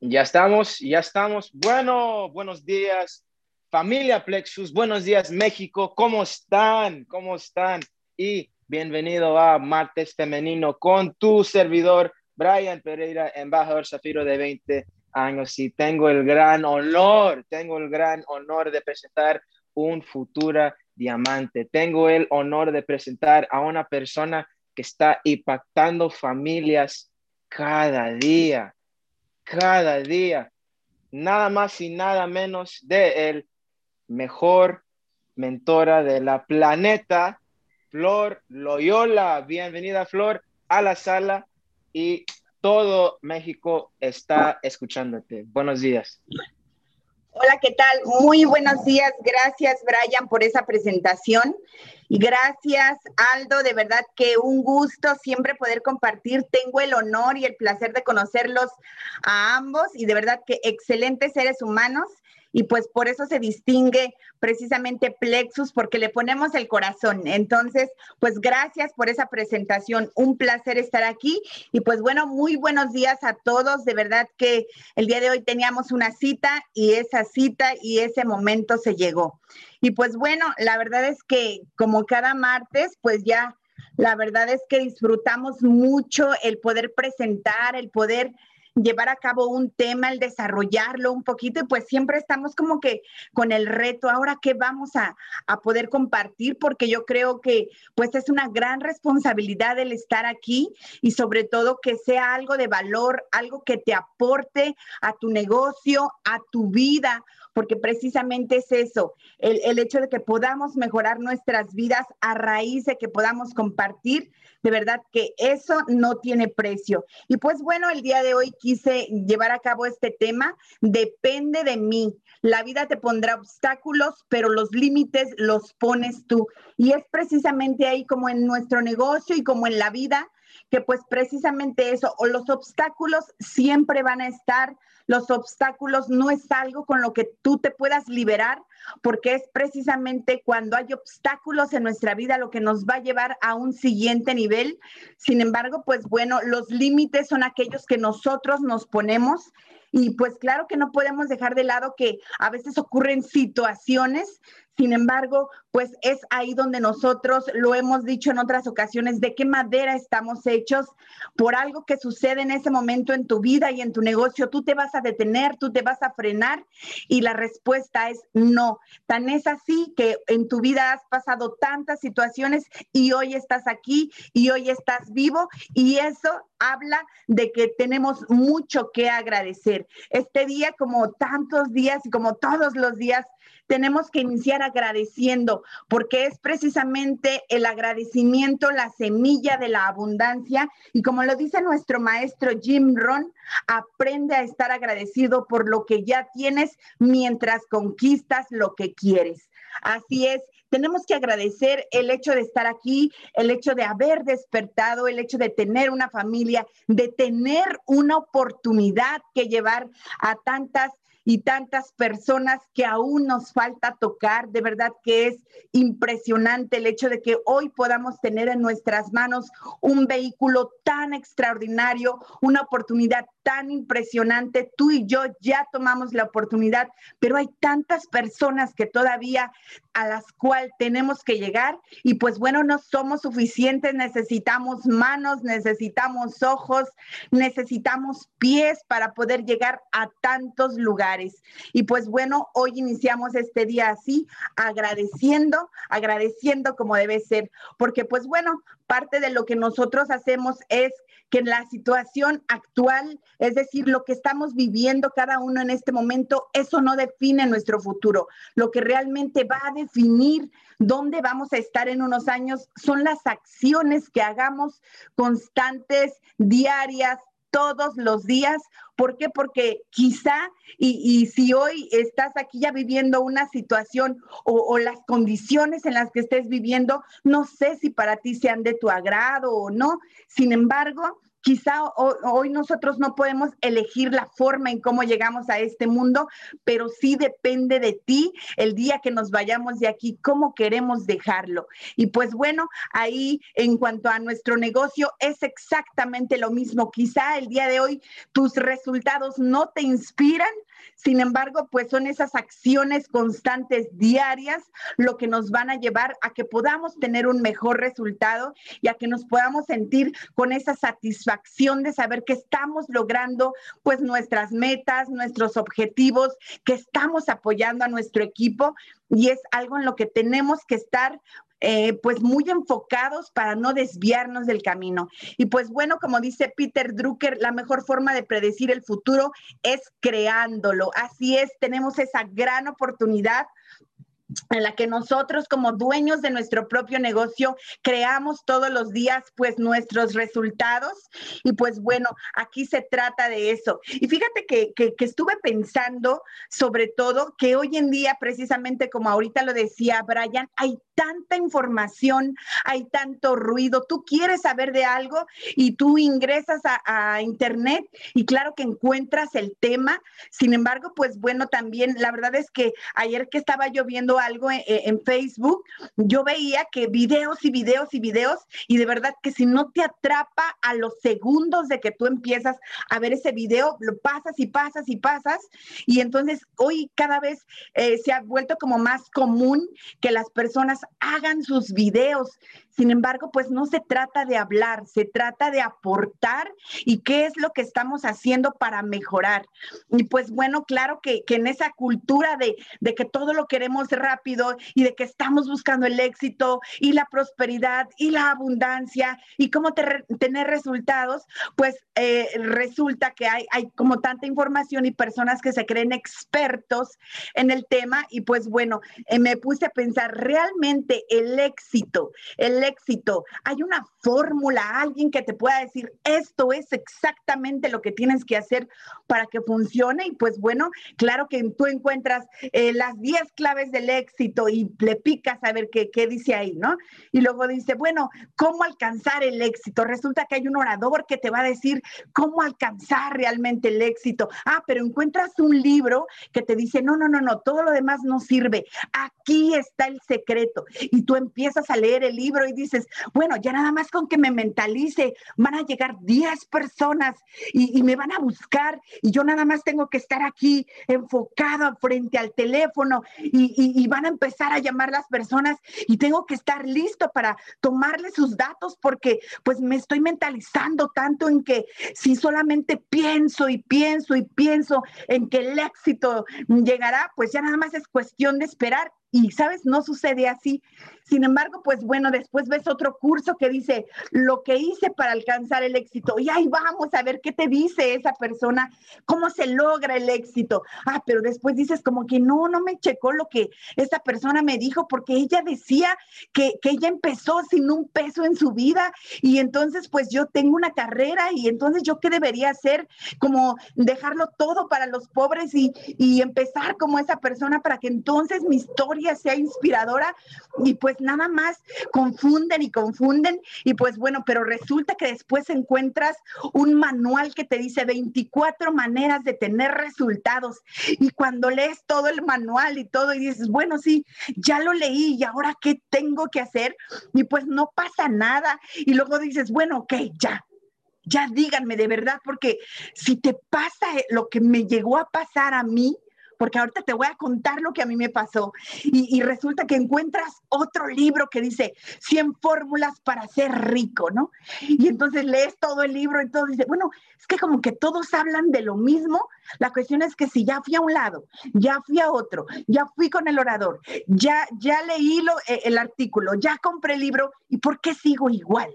Ya estamos, ya estamos. Bueno, buenos días, familia Plexus. Buenos días, México. ¿Cómo están? ¿Cómo están? Y bienvenido a Martes Femenino con tu servidor, Brian Pereira, embajador Zafiro de 20 años. Y tengo el gran honor, tengo el gran honor de presentar un futura diamante. Tengo el honor de presentar a una persona que está impactando familias cada día, cada día. Nada más y nada menos de el mejor mentora de la planeta, Flor Loyola. Bienvenida, Flor, a la sala y todo México está escuchándote. Buenos días. Hola, ¿qué tal? Muy buenos días. Gracias, Brian, por esa presentación. Y gracias, Aldo. De verdad que un gusto siempre poder compartir. Tengo el honor y el placer de conocerlos a ambos y de verdad que excelentes seres humanos y pues por eso se distingue precisamente Plexus, porque le ponemos el corazón. Entonces, pues gracias por esa presentación, un placer estar aquí y pues bueno, muy buenos días a todos, de verdad que el día de hoy teníamos una cita y esa cita y ese momento se llegó. Y pues bueno, la verdad es que como cada martes, pues ya, la verdad es que disfrutamos mucho el poder presentar, el poder llevar a cabo un tema, el desarrollarlo un poquito y pues siempre estamos como que con el reto, ahora qué vamos a, a poder compartir, porque yo creo que pues es una gran responsabilidad el estar aquí y sobre todo que sea algo de valor, algo que te aporte a tu negocio, a tu vida, porque precisamente es eso, el, el, hecho de que podamos mejorar nuestras vidas a raíz de que podamos compartir, de verdad que eso no tiene precio. Y pues bueno, el día de hoy quise llevar a cabo este tema, depende de mí. La vida te pondrá obstáculos, pero los límites los pones tú. Y es precisamente ahí como en nuestro negocio y como en la vida, que pues precisamente eso, o los obstáculos siempre van a estar, los obstáculos no es algo con lo que tú te puedas liberar, porque es precisamente cuando hay obstáculos en nuestra vida lo que nos va a llevar a un siguiente nivel. Sin embargo, pues bueno, los límites son aquellos que nosotros nos ponemos y pues claro que no podemos dejar de lado que a veces ocurren situaciones sin embargo, pues es ahí donde nosotros lo hemos dicho en otras ocasiones, de qué madera estamos hechos por algo que sucede en ese momento en tu vida y en tu negocio. Tú te vas a detener, tú te vas a frenar y la respuesta es no. Tan es así que en tu vida has pasado tantas situaciones y hoy estás aquí y hoy estás vivo y eso habla de que tenemos mucho que agradecer. Este día, como tantos días y como todos los días, tenemos que iniciar agradeciendo, porque es precisamente el agradecimiento la semilla de la abundancia. Y como lo dice nuestro maestro Jim Ron, aprende a estar agradecido por lo que ya tienes mientras conquistas lo que quieres. Así es, tenemos que agradecer el hecho de estar aquí, el hecho de haber despertado, el hecho de tener una familia, de tener una oportunidad que llevar a tantas y tantas personas que aún nos falta tocar. De verdad que es impresionante el hecho de que hoy podamos tener en nuestras manos un vehículo tan extraordinario, una oportunidad tan impresionante. Tú y yo ya tomamos la oportunidad, pero hay tantas personas que todavía a las cuales tenemos que llegar y pues bueno, no somos suficientes, necesitamos manos, necesitamos ojos, necesitamos pies para poder llegar a tantos lugares. Y pues bueno, hoy iniciamos este día así, agradeciendo, agradeciendo como debe ser, porque pues bueno, parte de lo que nosotros hacemos es que en la situación actual, es decir, lo que estamos viviendo cada uno en este momento, eso no define nuestro futuro. Lo que realmente va a definir dónde vamos a estar en unos años son las acciones que hagamos constantes, diarias, todos los días. ¿Por qué? Porque quizá, y, si hoy estás aquí ya viviendo una situación o, o, las condiciones en las que estés viviendo, no sé si para ti sean de tu agrado o no. Sin embargo, Quizá hoy nosotros no podemos elegir la forma en cómo llegamos a este mundo, pero sí depende de ti el día que nos vayamos de aquí, cómo queremos dejarlo. Y pues bueno, ahí en cuanto a nuestro negocio es exactamente lo mismo. Quizá el día de hoy tus resultados no te inspiran, sin embargo, pues son esas acciones constantes diarias lo que nos van a llevar a que podamos tener un mejor resultado y a que nos podamos sentir con esa satisfacción de saber que estamos logrando pues nuestras metas, nuestros objetivos, que estamos apoyando a nuestro equipo. Y es algo en lo que tenemos que estar eh, pues muy enfocados para no desviarnos del camino. Y pues bueno, como dice Peter Drucker, la mejor forma de predecir el futuro es creándolo. Así es, tenemos esa gran oportunidad en la que nosotros como dueños de nuestro propio negocio creamos todos los días pues nuestros resultados y pues bueno, aquí se trata de eso. Y fíjate que, que, estuve pensando sobre todo que hoy en día, precisamente como ahorita lo decía Brian, hay tanta información, hay tanto ruido, tú quieres saber de algo y tú ingresas a, internet y claro que encuentras el tema, sin embargo, pues bueno, también la verdad es que ayer que estaba yo viendo algo en, Facebook, yo veía que videos y videos y videos, y de verdad que si no te atrapa a los segundos de que tú empiezas a ver ese video, lo pasas y pasas y pasas, y entonces hoy cada vez eh, se ha vuelto como más común que las personas hagan sus videos. Sin embargo, pues no se trata de hablar, se trata de aportar y qué es lo que estamos haciendo para mejorar. Y pues bueno, claro que, que en esa cultura de, de que todo lo queremos rápido y de que estamos buscando el éxito y la prosperidad y la abundancia y cómo tener resultados, pues eh, resulta que hay, hay como tanta información y personas que se creen expertos en el tema y pues bueno, eh, me puse a pensar, realmente el éxito, el éxito, hay una fórmula, alguien que te pueda decir, esto es exactamente lo que tienes que hacer para que funcione y pues bueno, claro que tú encuentras eh, las 10 claves del éxito y le picas a ver qué, qué dice ahí, ¿no? Y luego dice, bueno, ¿cómo alcanzar el éxito? Resulta que hay un orador que te va a decir cómo alcanzar realmente el éxito. Ah, pero encuentras un libro que te dice, no, no, no, no, todo lo demás no sirve. Aquí está el secreto. Y tú empiezas a leer el libro y dices, bueno, ya nada más con que me mentalice, van a llegar 10 personas y, me van a buscar y yo nada más tengo que estar aquí enfocado frente al teléfono y, van a empezar a llamar las personas y tengo que estar listo para tomarle sus datos porque pues me estoy mentalizando tanto en que si solamente pienso y pienso y pienso en que el éxito llegará, pues ya nada más es cuestión de esperar y, ¿sabes? No sucede así. Sin embargo, pues bueno, después ves otro curso que dice lo que hice para alcanzar el éxito. Y ahí vamos a ver qué te dice esa persona, cómo se logra el éxito. Ah, pero después dices como que no, no me checó lo que esa persona me dijo porque ella decía que, que ella empezó sin un peso en su vida y entonces pues yo tengo una carrera y entonces yo qué debería hacer, como dejarlo todo para los pobres y, y empezar como esa persona para que entonces mi historia sea inspiradora y pues nada más confunden y confunden y pues bueno, pero resulta que después encuentras un manual que te dice 24 maneras de tener resultados y cuando lees todo el manual y todo y dices, bueno, sí, ya lo leí y ahora qué tengo que hacer y pues no pasa nada y luego dices, bueno, ok, ya, ya díganme de verdad, porque si te pasa lo que me llegó a pasar a mí, porque ahorita te voy a contar lo que a mí me pasó. Y, resulta que encuentras otro libro que dice 100 fórmulas para ser rico, ¿no? Y entonces lees todo el libro y todo dice, bueno, es que como que todos hablan de lo mismo. La cuestión es que si ya fui a un lado, ya fui a otro, ya fui con el orador, ya, ya leí lo, eh, el artículo, ya compré el libro, ¿y por qué sigo igual?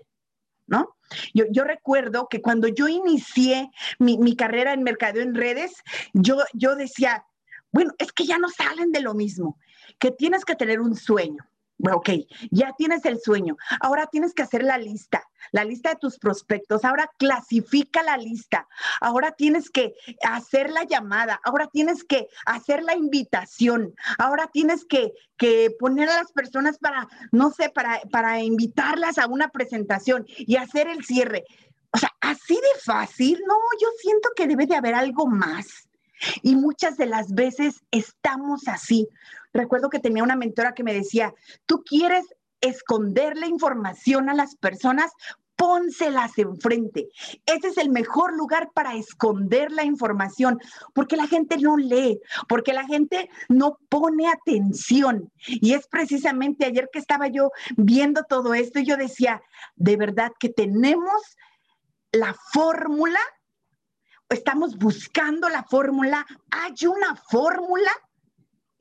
¿No? Yo, yo, recuerdo que cuando yo inicié mi, mi, carrera en mercadeo en redes, yo, yo decía, bueno, es que ya no salen de lo mismo, que tienes que tener un sueño. Ok, ya tienes el sueño. Ahora tienes que hacer la lista, la lista de tus prospectos. Ahora clasifica la lista. Ahora tienes que hacer la llamada. Ahora tienes que hacer la invitación. Ahora tienes que, que poner a las personas para, no sé, para, para invitarlas a una presentación y hacer el cierre. O sea, así de fácil, no, yo siento que debe de haber algo más. Y muchas de las veces estamos así. Recuerdo que tenía una mentora que me decía, tú quieres esconder la información a las personas, pónselas enfrente. Ese es el mejor lugar para esconder la información, porque la gente no lee, porque la gente no pone atención. Y es precisamente ayer que estaba yo viendo todo esto y yo decía, de verdad que tenemos la fórmula, estamos buscando la fórmula, hay una fórmula.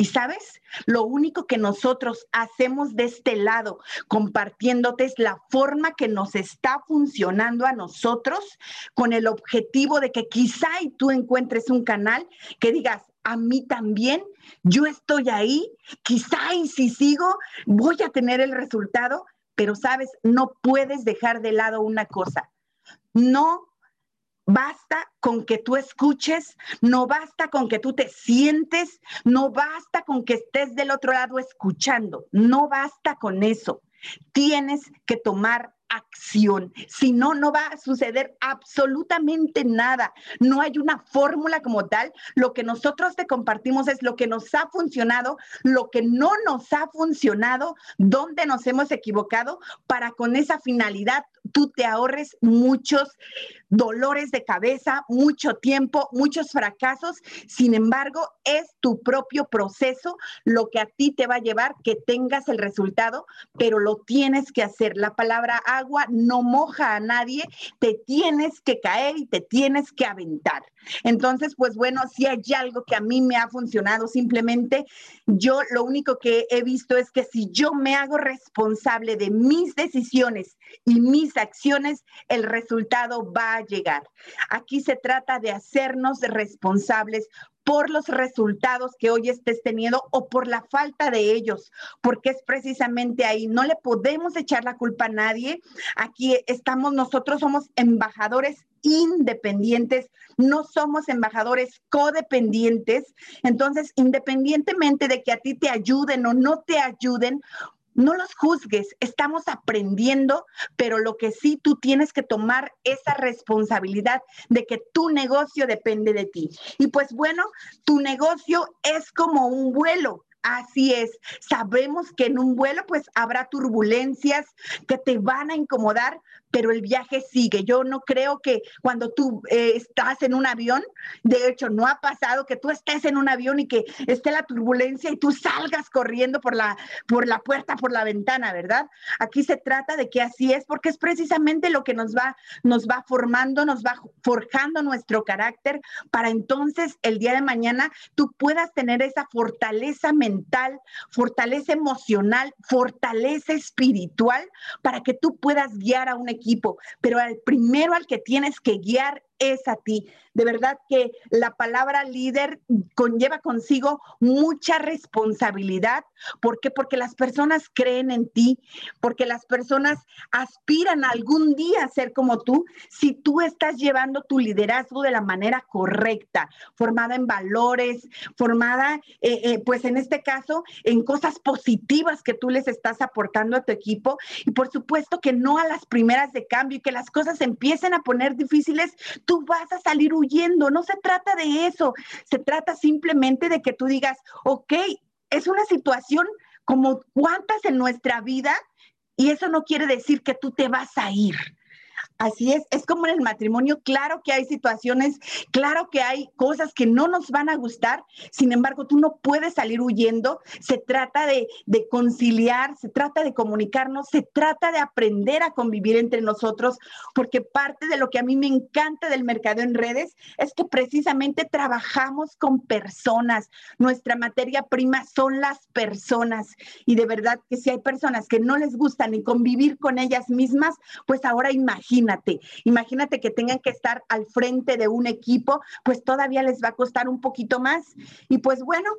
Y sabes, lo único que nosotros hacemos de este lado, compartiéndote, es la forma que nos está funcionando a nosotros con el objetivo de que quizá y tú encuentres un canal que digas, a mí también, yo estoy ahí, quizá y si sigo, voy a tener el resultado, pero sabes, no puedes dejar de lado una cosa. No basta con que tú escuches, no basta con que tú te sientes, no basta con que estés del otro lado escuchando, no basta con eso. Tienes que tomar acción. Si no, no va a suceder absolutamente nada. No hay una fórmula como tal. Lo que nosotros te compartimos es lo que nos ha funcionado, lo que no nos ha funcionado, dónde nos hemos equivocado, para con esa finalidad tú te ahorres muchos dolores de cabeza, mucho tiempo, muchos fracasos. Sin embargo, es tu propio proceso lo que a ti te va a llevar que tengas el resultado, pero lo tienes que hacer. La palabra agua no moja a nadie, te tienes que caer y te tienes que aventar. Entonces, pues bueno, si hay algo que a mí me ha funcionado, simplemente yo lo único que he visto es que si yo me hago responsable de mis decisiones y mis acciones, el resultado va a llegar. Aquí se trata de hacernos responsables por los resultados que hoy estés teniendo o por la falta de ellos, porque es precisamente ahí. No le podemos echar la culpa a nadie. Aquí estamos, nosotros somos embajadores independientes, no somos embajadores codependientes. Entonces, independientemente de que a ti te ayuden o no te ayuden, no los juzgues, estamos aprendiendo, pero lo que sí tú tienes que tomar esa responsabilidad de que tu negocio depende de ti. Y pues bueno, tu negocio es como un vuelo. Así es, sabemos que en un vuelo pues habrá turbulencias que te van a incomodar, pero el viaje sigue. Yo no creo que cuando tú eh, estás en un avión, de hecho, no ha pasado que tú estés en un avión y que esté la turbulencia y tú salgas corriendo por la, por la puerta, por la ventana, ¿verdad? Aquí se trata de que así es, porque es precisamente lo que nos va, nos va formando, nos va forjando nuestro carácter para entonces el día de mañana tú puedas tener esa fortaleza mental, fortaleza emocional, fortaleza espiritual para que tú puedas guiar a un equipo, pero al primero al que tienes que guiar es a ti. De verdad que la palabra líder conlleva consigo mucha responsabilidad. ¿Por qué? Porque las personas creen en ti, porque las personas aspiran algún día a ser como tú, si tú estás llevando tu liderazgo de la manera correcta, formada en valores, formada, eh, eh, pues en este caso, en cosas positivas que tú les estás aportando a tu equipo. Y por supuesto que no a las primeras de cambio y que las cosas empiecen a poner difíciles, tú vas a salir huyendo. No se trata de eso, se trata simplemente de que tú digas, ok, es una situación como cuántas en nuestra vida y eso no quiere decir que tú te vas a ir. Así es, es como en el matrimonio, claro que hay situaciones, claro que hay cosas que no nos van a gustar, sin embargo, tú no puedes salir huyendo, se trata de, conciliar, se trata de comunicarnos, se trata de aprender a convivir entre nosotros, porque parte de lo que a mí me encanta del mercado en redes es que precisamente trabajamos con personas, nuestra materia prima son las personas y de verdad que si hay personas que no les gusta ni convivir con ellas mismas, pues ahora imagínate imagínate, imagínate que tengan que estar al frente de un equipo, pues todavía les va a costar un poquito más. Y pues bueno,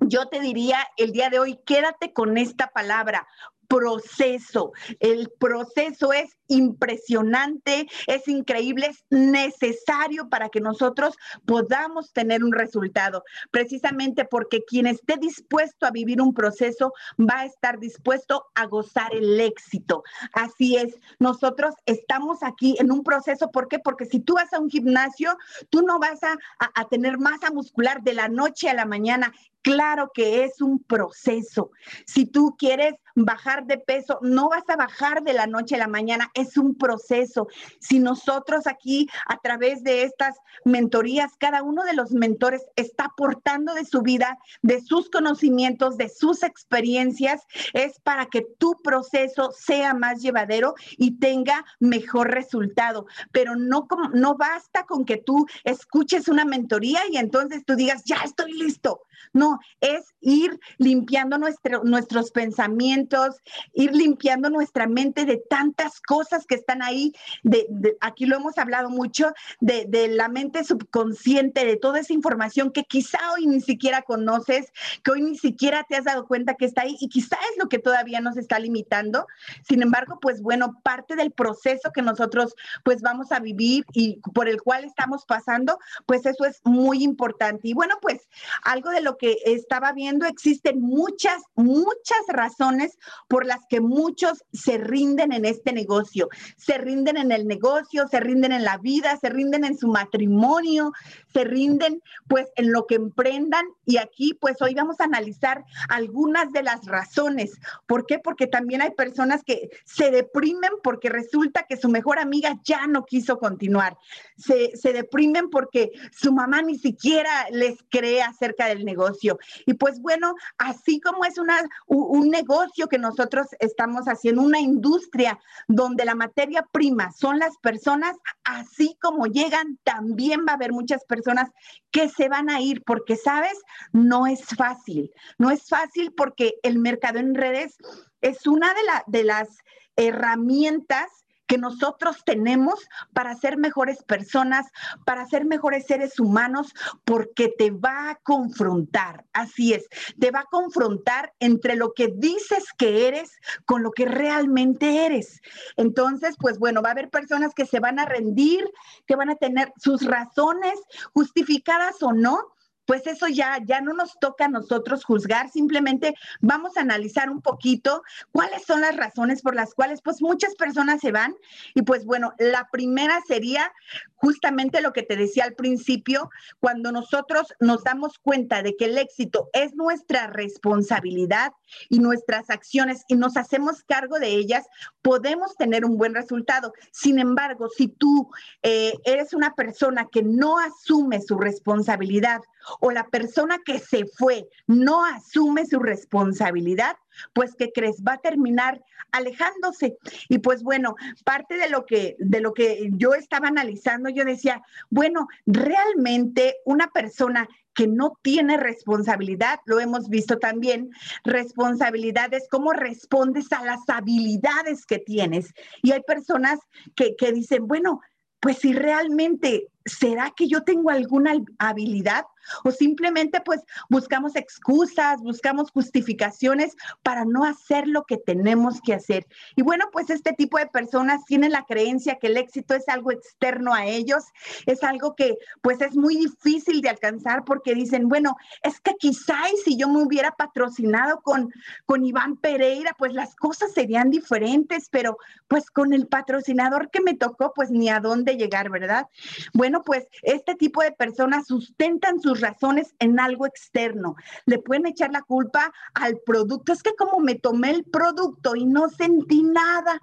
yo te diría el día de hoy, quédate con esta palabra, proceso. El proceso es impresionante, es increíble, es necesario para que nosotros podamos tener un resultado, precisamente porque quien esté dispuesto a vivir un proceso va a estar dispuesto a gozar el éxito. Así es, nosotros estamos aquí en un proceso, ¿por qué? Porque si tú vas a un gimnasio, tú no vas a, a tener masa muscular de la noche a la mañana. Claro que es un proceso. Si tú quieres bajar de peso, no vas a bajar de la noche a la mañana, es un proceso. Si nosotros aquí a través de estas mentorías, cada uno de los mentores está aportando de su vida, de sus conocimientos, de sus experiencias, es para que tu proceso sea más llevadero y tenga mejor resultado. Pero no, no basta con que tú escuches una mentoría y entonces tú digas, ya estoy listo. No, es ir limpiando nuestro, nuestros pensamientos, ir limpiando nuestra mente de tantas cosas que están ahí. De, aquí lo hemos hablado mucho, de, de la mente subconsciente, de toda esa información que quizá hoy ni siquiera conoces, que hoy ni siquiera te has dado cuenta que está ahí y quizá es lo que todavía nos está limitando. Sin embargo, pues bueno, parte del proceso que nosotros pues vamos a vivir y por el cual estamos pasando, pues eso es muy importante. Y bueno, pues algo de lo que estaba viendo, existen muchas, muchas razones por las que muchos se rinden en este negocio. Se rinden en el negocio, se rinden en la vida, se rinden en su matrimonio, se rinden pues en lo que emprendan. Y aquí pues hoy vamos a analizar algunas de las razones. ¿Por qué? Porque también hay personas que se deprimen porque resulta que su mejor amiga ya no quiso continuar. Se, se deprimen porque su mamá ni siquiera les cree acerca del negocio y pues bueno, así como es una, un negocio que nosotros estamos haciendo, una industria donde la materia prima son las personas, así como llegan, también va a haber muchas personas que se van a ir, porque sabes, no es fácil, no es fácil porque el mercado en redes es una de, la, de las herramientas que nosotros tenemos para ser mejores personas, para ser mejores seres humanos, porque te va a confrontar, así es, te va a confrontar entre lo que dices que eres con lo que realmente eres. Entonces, pues bueno, va a haber personas que se van a rendir, que van a tener sus razones justificadas o no, pues eso ya, ya no nos toca a nosotros juzgar, simplemente vamos a analizar un poquito cuáles son las razones por las cuales pues muchas personas se van. Y pues bueno, la primera sería justamente lo que te decía al principio, cuando nosotros nos damos cuenta de que el éxito es nuestra responsabilidad y nuestras acciones y nos hacemos cargo de ellas, podemos tener un buen resultado. Sin embargo, si tú eh, eres una persona que no asume su responsabilidad o la persona que se fue no asume su responsabilidad, pues ¿qué crees? Va a terminar alejándose. Y pues bueno, parte de lo que de lo que yo estaba analizando, yo decía, bueno, realmente una persona que no tiene responsabilidad, lo hemos visto también, responsabilidad es cómo respondes a las habilidades que tienes. Y hay personas que, que dicen, bueno, pues si realmente, ¿será que yo tengo alguna habilidad? O simplemente pues buscamos excusas, buscamos justificaciones para no hacer lo que tenemos que hacer. Y bueno, pues este tipo de personas tienen la creencia que el éxito es algo externo a ellos, es algo que pues es muy difícil de alcanzar porque dicen, bueno, es que quizá si yo me hubiera patrocinado con, con Iván Pereira, pues las cosas serían diferentes, pero pues con el patrocinador que me tocó, pues ni a dónde llegar, ¿verdad? Bueno, pues este tipo de personas sustentan su razones en algo externo. Le pueden echar la culpa al producto. Es que como me tomé el producto y no sentí nada.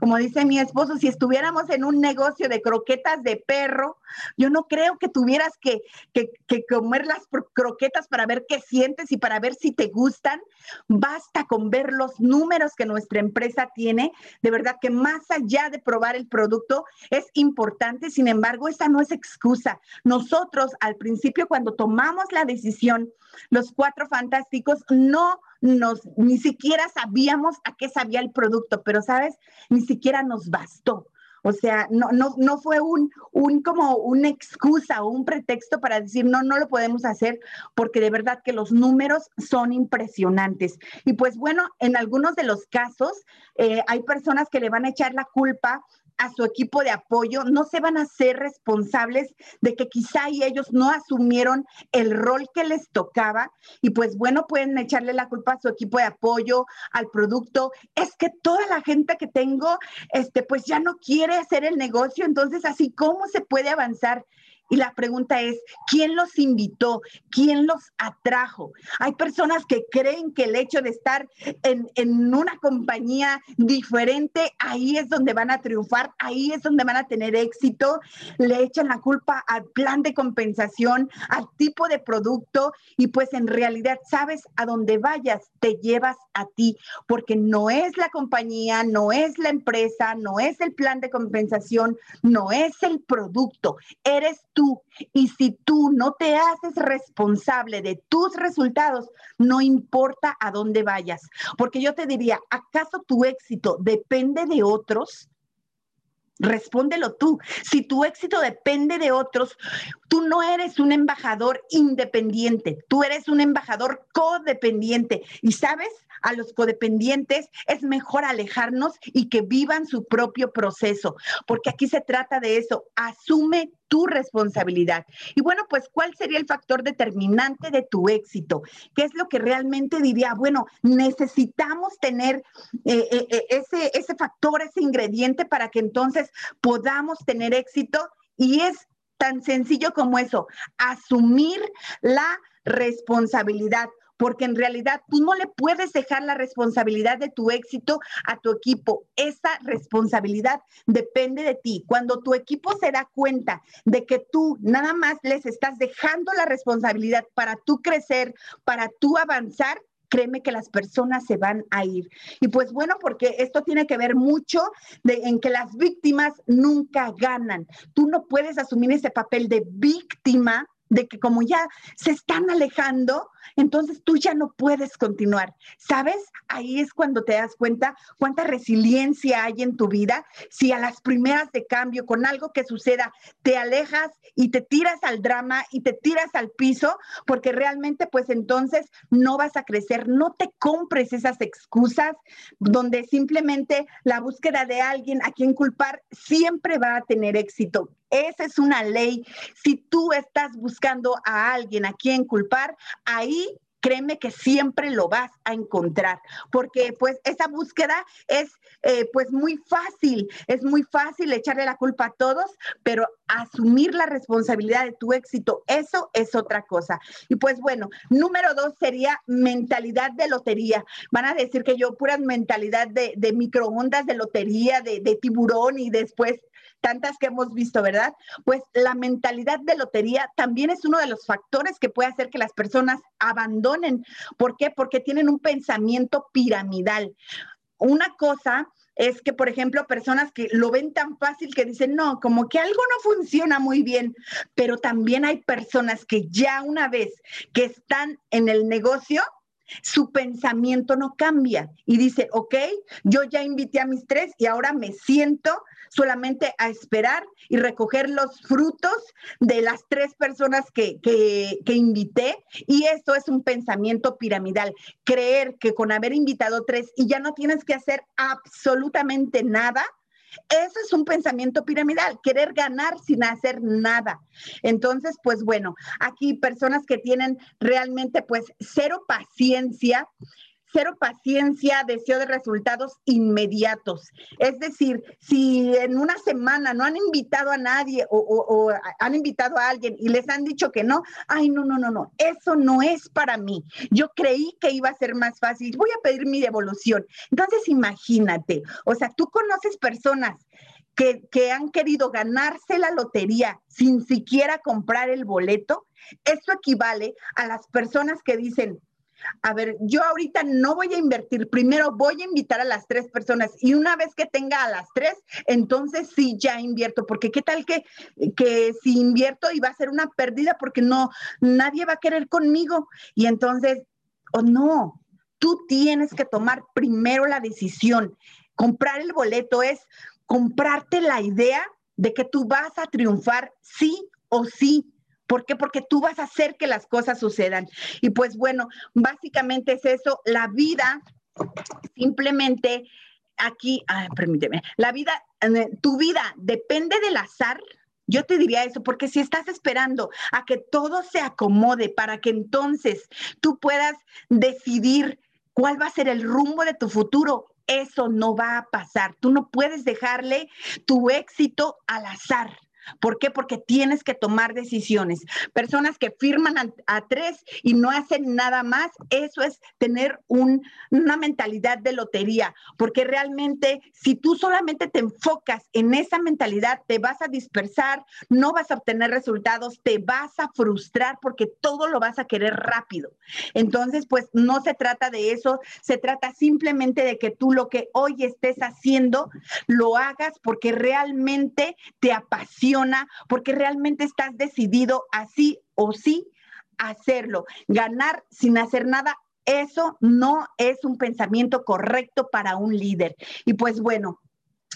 Como dice mi esposo, si estuviéramos en un negocio de croquetas de perro, yo no creo que tuvieras que, comer las croquetas para ver qué sientes y para ver si te gustan. Basta con ver los números que nuestra empresa tiene. De verdad que más allá de probar el producto es importante. Sin embargo, esa no es excusa. Nosotros al principio cuando tomamos la decisión, los cuatro fantásticos, no nos, ni siquiera sabíamos a qué sabía el producto, pero sabes, ni siquiera nos bastó O sea, no, no, no fue un, un como una excusa o un pretexto para decir, no, no lo podemos hacer, porque de verdad que los números son impresionantes. Y pues bueno, en algunos de los casos eh, hay personas que le van a echar la culpa a su equipo de apoyo, no se van a ser responsables de que quizá ellos no asumieron el rol que les tocaba y pues bueno, pueden echarle la culpa a su equipo de apoyo, al producto. Es que toda la gente que tengo, este, pues ya no quiere hacer el negocio, entonces así, ¿cómo se puede avanzar? Y la pregunta es, ¿quién los invitó? ¿Quién los atrajo? Hay personas que creen que el hecho de estar en, en, una compañía diferente, ahí es donde van a triunfar, ahí es donde van a tener éxito. Le echan la culpa al plan de compensación, al tipo de producto y pues en realidad sabes a dónde vayas, te llevas a ti, porque no es la compañía, no es la empresa, no es el plan de compensación, no es el producto, eres tú. Y si tú no te haces responsable de tus resultados, no importa a dónde vayas. Porque yo te diría, ¿acaso tu éxito depende de otros? Respóndelo tú. Si tu éxito depende de otros, tú no eres un embajador independiente, tú eres un embajador codependiente. Y sabes, a los codependientes es mejor alejarnos y que vivan su propio proceso, porque aquí se trata de eso. Asume tu responsabilidad. Y bueno, pues, ¿cuál sería el factor determinante de tu éxito? ¿Qué es lo que realmente diría? Bueno, necesitamos tener eh, eh, eh, ese, ese factor, ese ingrediente para que entonces podamos tener éxito. Y es tan sencillo como eso, asumir la responsabilidad porque en realidad tú no le puedes dejar la responsabilidad de tu éxito a tu equipo. Esa responsabilidad depende de ti. Cuando tu equipo se da cuenta de que tú nada más les estás dejando la responsabilidad para tú crecer, para tú avanzar, créeme que las personas se van a ir. Y pues bueno, porque esto tiene que ver mucho de, en que las víctimas nunca ganan. Tú no puedes asumir ese papel de víctima de que como ya se están alejando, entonces tú ya no puedes continuar. ¿Sabes? Ahí es cuando te das cuenta cuánta resiliencia hay en tu vida. Si a las primeras de cambio, con algo que suceda, te alejas y te tiras al drama y te tiras al piso, porque realmente pues entonces no vas a crecer. No te compres esas excusas donde simplemente la búsqueda de alguien a quien culpar siempre va a tener éxito. Esa es una ley. Si tú estás buscando a alguien a quien culpar, ahí créeme que siempre lo vas a encontrar, porque pues esa búsqueda es eh, pues muy fácil, es muy fácil echarle la culpa a todos, pero asumir la responsabilidad de tu éxito, eso es otra cosa. Y pues bueno, número dos sería mentalidad de lotería. Van a decir que yo pura mentalidad de, microondas, de lotería, de tiburón y después tantas que hemos visto, ¿verdad? Pues la mentalidad de lotería también es uno de los factores que puede hacer que las personas abandonen. ¿Por qué? Porque tienen un pensamiento piramidal. Una cosa es que, por ejemplo, personas que lo ven tan fácil que dicen, no, como que algo no funciona muy bien, pero también hay personas que ya una vez que están en el negocio, su pensamiento no cambia y dice, ok, yo ya invité a mis tres y ahora me siento solamente a esperar y recoger los frutos de las tres personas que, que, invité. Y esto es un pensamiento piramidal. Creer que con haber invitado tres y ya no tienes que hacer absolutamente nada, eso es un pensamiento piramidal, querer ganar sin hacer nada. Entonces, pues bueno, aquí personas que tienen realmente pues cero paciencia, cero paciencia, deseo de resultados inmediatos. Es decir, si en una semana no han invitado a nadie o, han invitado a alguien y les han dicho que no, ay, no, no, no, no, eso no es para mí. Yo creí que iba a ser más fácil, voy a pedir mi devolución. Entonces, imagínate, o sea, tú conoces personas que, que, han querido ganarse la lotería sin siquiera comprar el boleto, eso equivale a las personas que dicen, a ver, yo ahorita no voy a invertir, primero voy a invitar a las tres personas y una vez que tenga a las tres, entonces sí ya invierto, porque qué tal que, que si invierto y va a ser una pérdida porque no, nadie va a querer conmigo y entonces, o no, tú tienes que tomar primero la decisión. Comprar el boleto es comprarte la idea de que tú vas a triunfar sí o sí. ¿Por qué? Porque tú vas a hacer que las cosas sucedan. Y pues bueno, básicamente es eso. La vida simplemente aquí, permíteme, la vida, eh, tu vida depende del azar. Yo te diría eso, porque si estás esperando a que todo se acomode para que entonces tú puedas decidir cuál va a ser el rumbo de tu futuro, eso no va a pasar. Tú no puedes dejarle tu éxito al azar. ¿Por qué? Porque tienes que tomar decisiones. Personas que firman a, tres y no hacen nada más, eso es tener una mentalidad de lotería, porque realmente si tú solamente te enfocas en esa mentalidad, te vas a dispersar, no vas a obtener resultados, te vas a frustrar porque todo lo vas a querer rápido. Entonces, pues no se trata de eso, se trata simplemente de que tú lo que hoy estés haciendo, lo hagas porque realmente te apasiona porque realmente estás decidido así o sí hacerlo. Ganar sin hacer nada, eso no es un pensamiento correcto para un líder. Y pues bueno,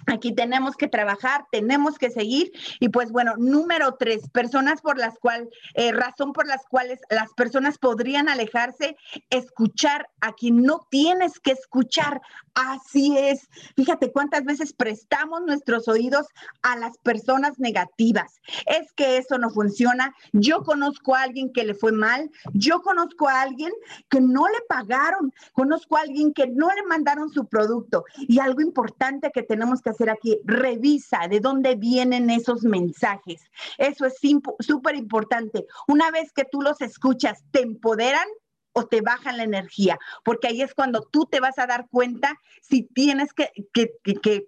Aquí tenemos que trabajar, tenemos que seguir. Y pues bueno, número tres, personas por las cuales, eh, razón por las cuales las personas podrían alejarse, escuchar a quien no tienes que escuchar. Así es. Fíjate cuántas veces prestamos nuestros oídos a las personas negativas. Es que eso no funciona. Yo conozco a alguien que le fue mal. Yo conozco a alguien que no le pagaron. Conozco a alguien que no le mandaron su producto. Y algo importante que tenemos que hacer aquí, revisa de dónde vienen esos mensajes. Eso es súper importante. Una vez que tú los escuchas, te empoderan te bajan la energía, porque ahí es cuando tú te vas a dar cuenta si tienes que,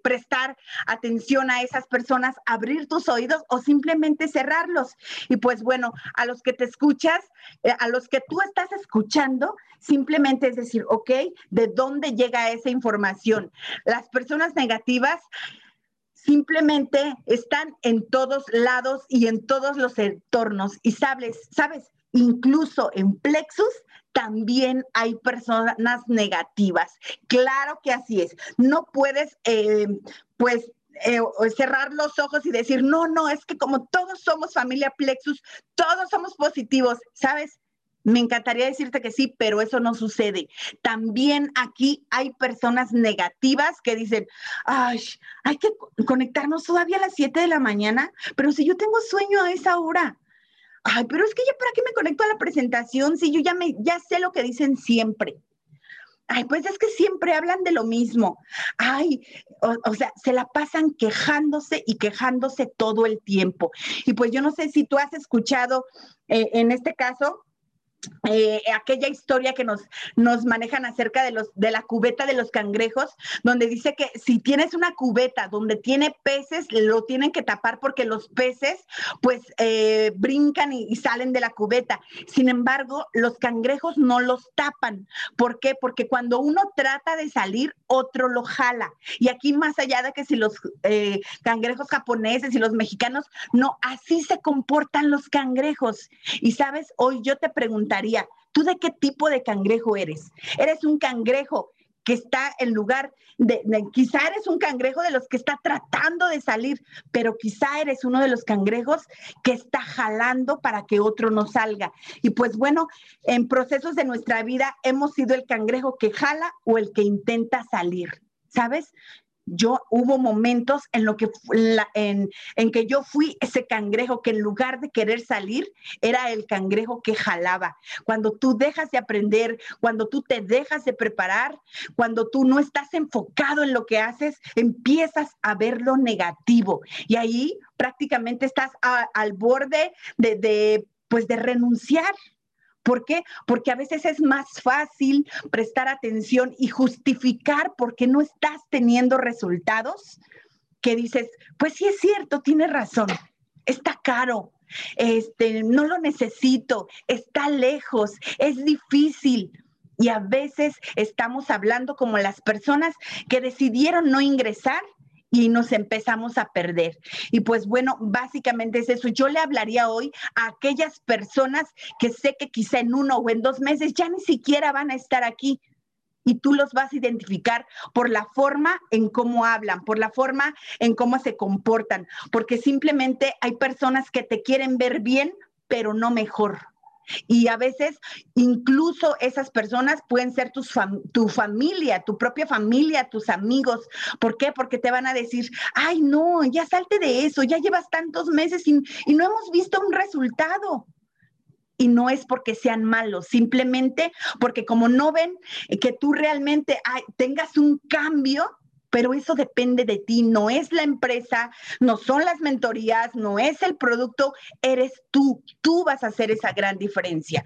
prestar atención a esas personas, abrir tus oídos o simplemente cerrarlos. Y pues bueno, a los que te escuchas, eh, a los que tú estás escuchando, simplemente es decir, ok, ¿de dónde llega esa información? Las personas negativas simplemente están en todos lados y en todos los entornos. Y sabes, sabes, incluso en Plexus también hay personas negativas. Claro que así es. No puedes, eh, pues, eh, cerrar los ojos y decir, no, no, es que como todos somos familia Plexus, todos somos positivos, ¿sabes? Me encantaría decirte que sí, pero eso no sucede. También aquí hay personas negativas que dicen, ay, hay que conectarnos todavía a las 7 de la mañana, pero si yo tengo sueño a esa hora, ay, pero es que ya para qué me conecto a la presentación si yo ya me ya sé lo que dicen siempre. Ay, pues es que siempre hablan de lo mismo. Ay, o, sea, se la pasan quejándose y quejándose todo el tiempo. Y pues yo no sé si tú has escuchado eh, en este caso eh, aquella historia que nos, nos manejan acerca de, los, de la cubeta de los cangrejos, donde dice que si tienes una cubeta donde tiene peces, lo tienen que tapar porque los peces pues eh, brincan y, salen de la cubeta. Sin embargo, los cangrejos no los tapan. ¿Por qué? Porque cuando uno trata de salir, otro lo jala. Y aquí más allá de que si los eh, cangrejos japoneses y los mexicanos, no, así se comportan los cangrejos. Y sabes, hoy yo te pregunto, ¿tú de qué tipo de cangrejo eres? ¿Eres un cangrejo que está en lugar de, quizá eres un cangrejo de los que está tratando de salir, pero quizá eres uno de los cangrejos que está jalando para que otro no salga. Y pues bueno, en procesos de nuestra vida hemos sido el cangrejo que jala o el que intenta salir. ¿Sabes? Yo hubo momentos en lo que en, en, que yo fui ese cangrejo que en lugar de querer salir era el cangrejo que jalaba. Cuando tú dejas de aprender, cuando tú te dejas de preparar, cuando tú no estás enfocado en lo que haces, empiezas a ver lo negativo y ahí prácticamente estás al borde de, de pues de renunciar, ¿Por qué? Porque a veces es más fácil prestar atención y justificar por qué no estás teniendo resultados que dices, pues sí es cierto, tiene razón, está caro, este, no lo necesito, está lejos, es difícil. Y a veces estamos hablando como las personas que decidieron no ingresar y nos empezamos a perder. Y pues bueno, básicamente es eso. Yo le hablaría hoy a aquellas personas que sé que quizá en uno o en dos meses ya ni siquiera van a estar aquí. y tú los vas a identificar por la forma en cómo hablan, por la forma en cómo se comportan, porque simplemente hay personas que te quieren ver bien, pero no mejor. Y a veces incluso esas personas pueden ser tu familia, tu propia familia, tus amigos. ¿Por qué? Porque te van a decir, ay, no, ya salte de eso, ya llevas tantos meses y no hemos visto un resultado y no es porque sean malos, simplemente porque como no ven que tú realmente tengas un cambio, pero eso depende de ti, no es la empresa, no son las mentorías, no es el producto, eres tú, tú vas a hacer esa gran diferencia.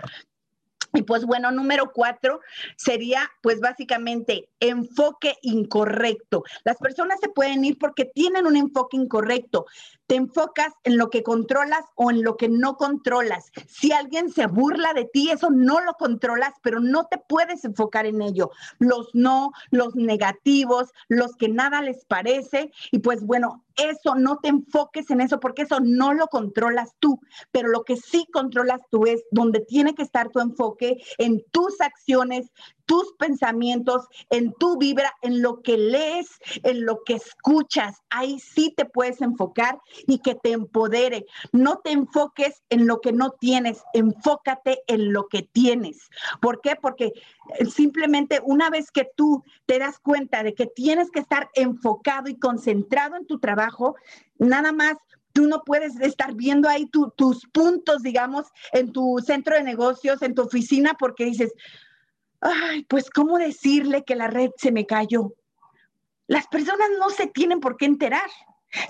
Y pues bueno, número cuatro sería pues básicamente enfoque incorrecto. Las personas se pueden ir porque tienen un enfoque incorrecto. Te enfocas en lo que controlas o en lo que no controlas. Si alguien se burla de ti, eso no lo controlas, pero no te puedes enfocar en ello. Los no, los negativos, los que nada les parece. Y pues bueno, eso, no te enfoques en eso porque eso no lo controlas tú, pero lo que sí controlas tú es donde tiene que estar tu enfoque en tus acciones, tus pensamientos, en tu vibra, en lo que lees, en lo que escuchas. Ahí sí te puedes enfocar y que te empodere. No te enfoques en lo que no tienes, enfócate en lo que tienes. ¿Por qué? Porque eh, simplemente una vez que tú te das cuenta de que tienes que estar enfocado y concentrado en tu trabajo, nada más tú no puedes estar viendo ahí tus puntos, digamos, en tu centro de negocios, en tu oficina, porque dices, ay, pues cómo decirle que la red se me cayó. Las personas no se tienen por qué enterar.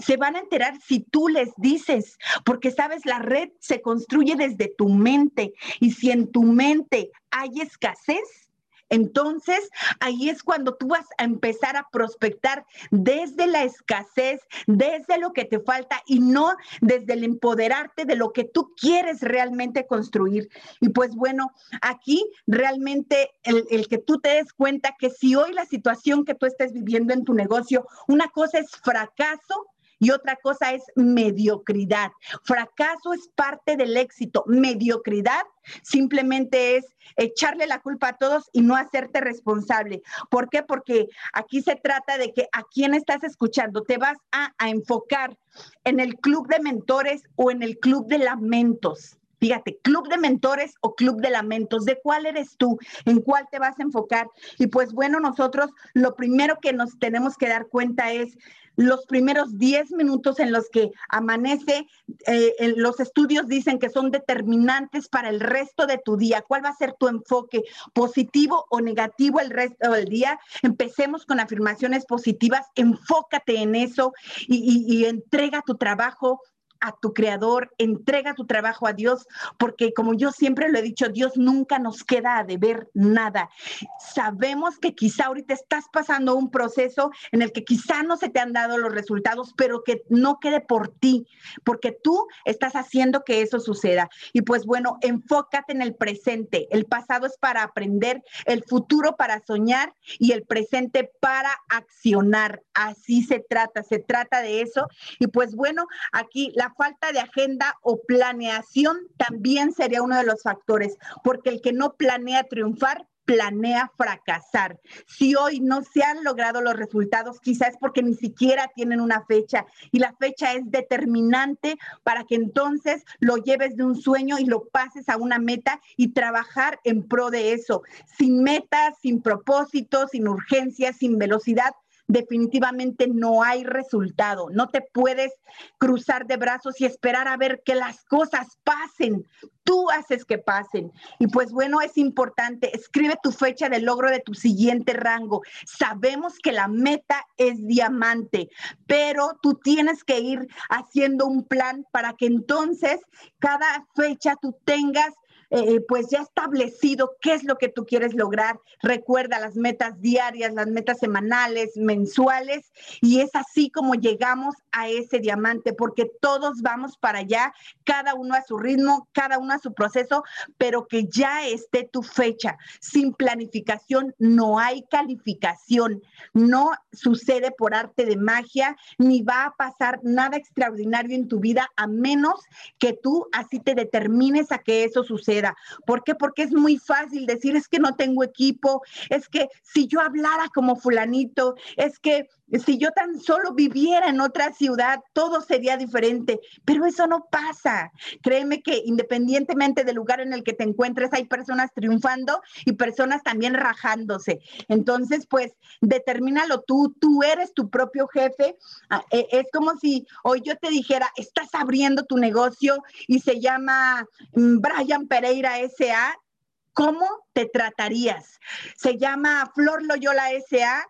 Se van a enterar si tú les dices, porque sabes, la red se construye desde tu mente y si en tu mente hay escasez, entonces, ahí es cuando tú vas a empezar a prospectar desde la escasez, desde lo que te falta y no desde el empoderarte de lo que tú quieres realmente construir. Y pues bueno, aquí realmente el, que tú te des cuenta que si hoy la situación que tú estés viviendo en tu negocio, una cosa es fracaso y otra cosa es mediocridad. Fracaso es parte del éxito. Mediocridad simplemente es echarle la culpa a todos y no hacerte responsable. ¿Por qué? Porque aquí se trata de que a quién estás escuchando. Te vas a, a enfocar en el club de mentores o en el club de lamentos. Fíjate, club de mentores o club de lamentos, ¿de cuál eres tú? ¿En cuál te vas a enfocar? Y pues bueno, nosotros lo primero que nos tenemos que dar cuenta es los primeros 10 minutos en los que amanece, eh, los estudios dicen que son determinantes para el resto de tu día. ¿Cuál va a ser tu enfoque? ¿Positivo o negativo el resto del día? Empecemos con afirmaciones positivas, enfócate en eso y entrega tu trabajo a tu creador, entrega tu trabajo a Dios, porque como yo siempre lo he dicho, Dios nunca nos queda a deber nada. Sabemos que quizá ahorita estás pasando un proceso en el que quizá no se te han dado los resultados, pero que no quede por ti, porque tú estás haciendo que eso suceda. Y pues bueno, enfócate en el presente. El pasado es para aprender, el futuro para soñar y el presente para accionar. Así se trata, se trata de eso. Y pues bueno, aquí la falta de agenda o planeación también sería uno de los factores, porque el que no planea triunfar planea fracasar. Si hoy no se han logrado los resultados, quizás es porque ni siquiera tienen una fecha y la fecha es determinante para que entonces lo lleves de un sueño y lo pases a una meta y trabajar en pro de eso. Sin metas, sin propósitos, sin urgencias, sin velocidad, definitivamente no hay resultado. No te puedes cruzar de brazos y esperar a ver que las cosas pasen. Tú haces que pasen. Y pues bueno, es importante, escribe tu fecha de logro de tu siguiente rango. Sabemos que la meta es diamante, pero tú tienes que ir haciendo un plan para que entonces cada fecha tú tengas eh, pues ya establecido qué es lo que tú quieres lograr. Recuerda las metas diarias, las metas semanales, mensuales, y es así como llegamos a ese diamante, porque todos vamos para allá, cada uno a su ritmo, cada uno a su proceso, pero que ya esté tu fecha. Sin planificación no hay calificación, no sucede por arte de magia, ni va a pasar nada extraordinario en tu vida a menos que tú así te determines a que eso suceda ¿Por qué? Porque es muy fácil decir, es que no tengo equipo, es que si yo hablara como fulanito, es que si yo tan solo viviera en otra ciudad, todo sería diferente, pero eso no pasa. Créeme que independientemente del lugar en el que te encuentres, hay personas triunfando y personas también rajándose. Entonces, pues, determínalo tú, tú eres tu propio jefe. Ah, e, es como si hoy yo te dijera, estás abriendo tu negocio y se llama mm, Brian Pereira SA. ¿Cómo te tratarías? Se llama Flor Loyola SA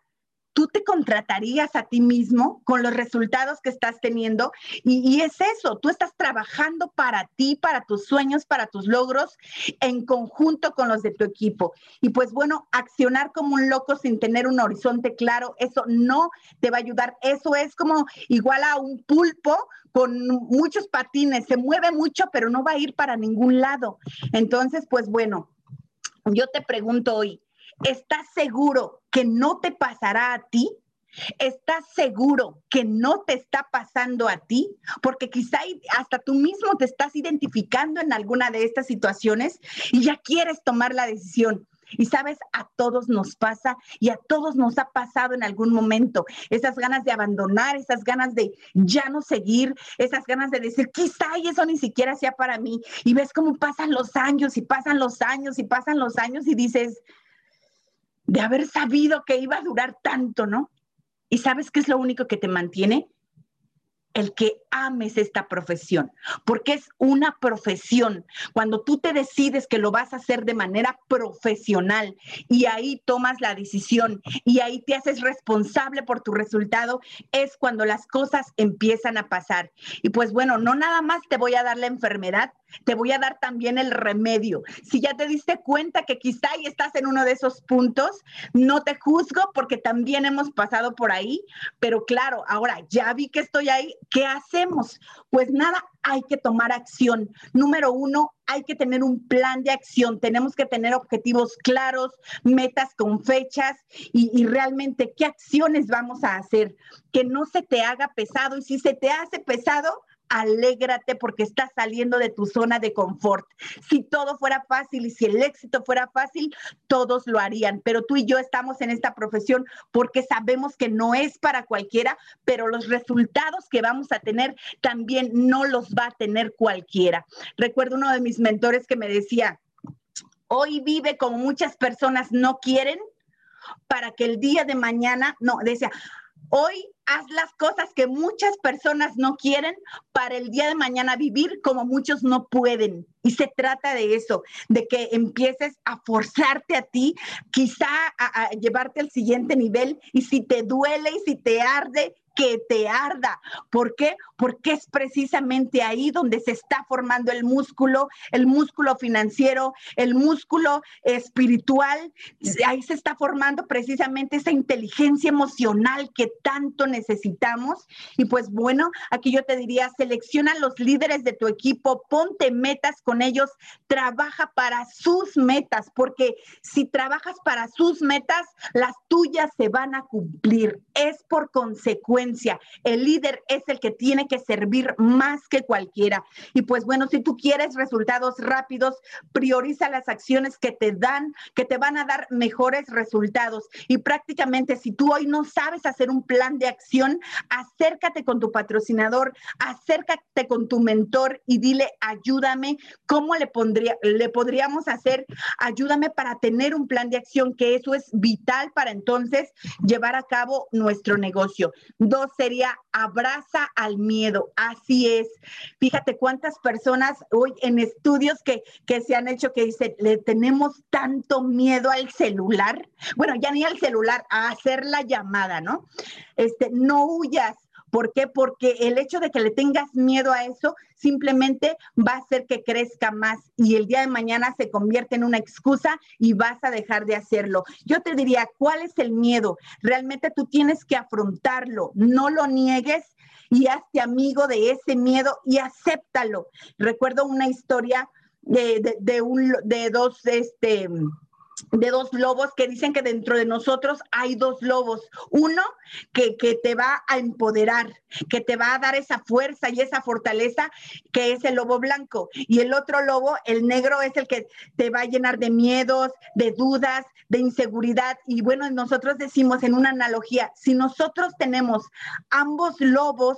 tú te contratarías a ti mismo con los resultados que estás teniendo. Y, es eso, tú estás trabajando para ti, para tus sueños, para tus logros, en conjunto con los de tu equipo. Y pues bueno, accionar como un loco sin tener un horizonte claro, eso no te va a ayudar. Eso es como igual a un pulpo con muchos patines, se mueve mucho, pero no va a ir para ningún lado. Entonces, pues bueno, yo te pregunto hoy, ¿Estás seguro que no te pasará a ti? ¿Estás seguro que no te está pasando a ti? Porque quizá hasta tú mismo te estás identificando en alguna de estas situaciones y ya quieres tomar la decisión. Y sabes, a todos nos pasa y a todos nos ha pasado en algún momento. Esas ganas de abandonar, esas ganas de ya no seguir, esas ganas de decir, quizá y eso ni siquiera sea para mí. Y ves cómo pasan los años y pasan los años y pasan los años y dices, de haber sabido que iba a durar tanto, ¿no? ¿Y sabes qué es lo único que te mantiene? el que ames esta profesión, porque es una profesión. Cuando tú te decides que lo vas a hacer de manera profesional y ahí tomas la decisión y ahí te haces responsable por tu resultado, es cuando las cosas empiezan a pasar. Y pues bueno, no nada más te voy a dar la enfermedad, te voy a dar también el remedio. Si ya te diste cuenta que quizá ahí estás en uno de esos puntos, no te juzgo porque también hemos pasado por ahí, pero claro, ahora ya vi que estoy ahí, ¿qué hacemos? Pues nada, hay que tomar acción. Número uno, hay que tener un plan de acción. Tenemos que tener objetivos claros, metas con fechas y, y, realmente qué acciones vamos a hacer. Que no se te haga pesado y si se te hace pesado, alégrate porque estás saliendo de tu zona de confort. Si todo fuera fácil y si el éxito fuera fácil, todos lo harían, pero tú y yo estamos en esta profesión porque sabemos que no es para cualquiera, pero los resultados que vamos a tener también no los va a tener cualquiera. Recuerdo uno de mis mentores que me decía, hoy vive como muchas personas no quieren para que el día de mañana, no, decía, Hoy haz las cosas que muchas personas no quieren para el día de mañana vivir como muchos no pueden. Y se trata de eso, de que empieces a forzarte a ti, quizá a, a llevarte al siguiente nivel. Y si te duele y si te arde, que te arda. ¿Por qué? Porque es precisamente ahí donde se está formando el músculo, el músculo financiero, el músculo espiritual. Ahí se está formando precisamente esa inteligencia emocional que tanto necesitamos. Y pues bueno, aquí yo te diría, selecciona los líderes de tu equipo, ponte metas con ellos, trabaja para sus metas, porque si trabajas para sus metas, las tuyas se van a cumplir. Es por consecuencia el líder es el que tiene que servir más que cualquiera. Y pues bueno, si tú quieres resultados rápidos, prioriza las acciones que te dan, que te van a dar mejores resultados. Y prácticamente si tú hoy no sabes hacer un plan de acción, acércate con tu patrocinador, acércate con tu mentor y dile, ayúdame, ¿cómo le, pondría, le podríamos hacer? Ayúdame para tener un plan de acción, que eso es vital para entonces llevar a cabo nuestro negocio sería abraza al miedo. Así es. Fíjate cuántas personas hoy en estudios que, que se han hecho que dicen, le tenemos tanto miedo al celular. Bueno, ya ni al celular, a hacer la llamada, ¿no? Este, no huyas, ¿Por qué? Porque el hecho de que le tengas miedo a eso simplemente va a hacer que crezca más y el día de mañana se convierte en una excusa y vas a dejar de hacerlo. Yo te diría, ¿cuál es el miedo? Realmente tú tienes que afrontarlo, no lo niegues y hazte amigo de ese miedo y acéptalo. Recuerdo una historia de, un, de dos, este, de dos lobos que dicen que dentro de nosotros hay dos lobos. Uno que, que, te va a empoderar, que te va a dar esa fuerza y esa fortaleza, que es el lobo blanco. Y el otro lobo, el negro, es el que te va a llenar de miedos, de dudas, de inseguridad. Y bueno, nosotros decimos en una analogía, si nosotros tenemos ambos lobos,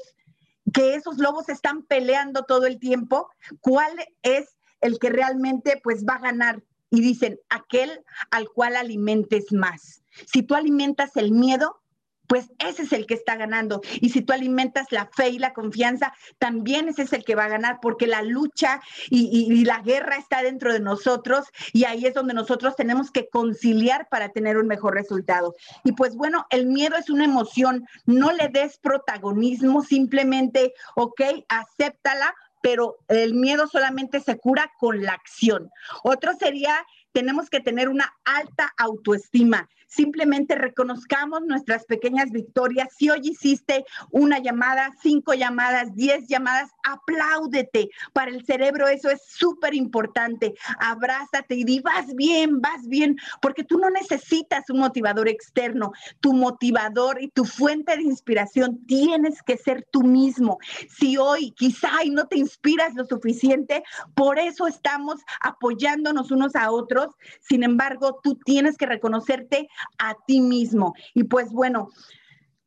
que esos lobos están peleando todo el tiempo, ¿cuál es el que realmente pues va a ganar? Y dicen, aquel al cual alimentes más. Si tú alimentas el miedo, pues ese es el que está ganando. Y si tú alimentas la fe y la confianza, también ese es el que va a ganar, porque la lucha y, la guerra está dentro de nosotros y ahí es donde nosotros tenemos que conciliar para tener un mejor resultado. Y pues bueno, el miedo es una emoción, no le des protagonismo, simplemente, ok, acéptala, pero el miedo solamente se cura con la acción. Otro sería, tenemos que tener una alta autoestima simplemente reconozcamos nuestras pequeñas victorias. Si hoy hiciste una llamada, cinco llamadas, diez llamadas, apláudete. Para el cerebro eso es súper importante. Abrázate y di, vas bien, vas bien, porque tú no necesitas un motivador externo. Tu motivador y tu fuente de inspiración tienes que ser tú mismo. Si hoy quizá y no te inspiras lo suficiente, por eso estamos apoyándonos unos a otros. Sin embargo, tú tienes que reconocerte a ti mismo. Y pues bueno,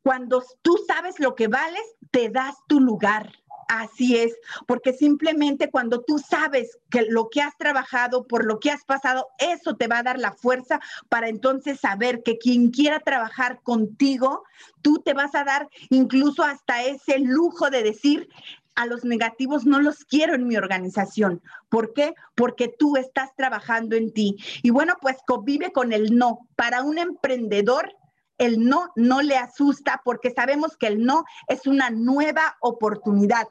cuando tú sabes lo que vales, te das tu lugar. Así es, porque simplemente cuando tú sabes que lo que has trabajado, por lo que has pasado, eso te va a dar la fuerza para entonces saber que quien quiera trabajar contigo, tú te vas a dar incluso hasta ese lujo de decir, a los negativos no los quiero en mi organización. ¿Por qué? Porque tú estás trabajando en ti. Y bueno, pues convive con el no. Para un emprendedor, el no no le asusta porque sabemos que el no es una nueva oportunidad.